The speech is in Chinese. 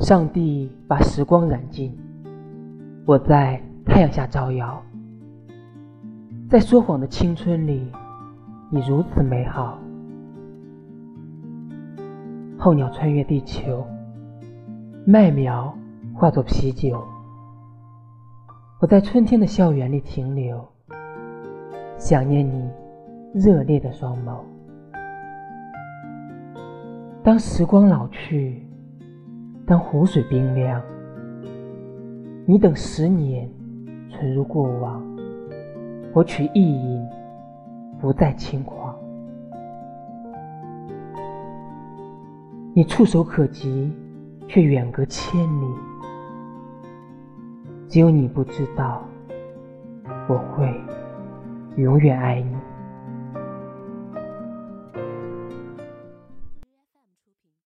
上帝把时光染尽，我在太阳下招摇。在说谎的青春里，你如此美好。候鸟穿越地球，麦苗化作啤酒。我在春天的校园里停留，想念你热烈的双眸。当时光老去，当湖水冰凉，你等十年存入过往，我取一饮，不再轻狂。你触手可及，却远隔千里。只有你不知道，我会永远爱你。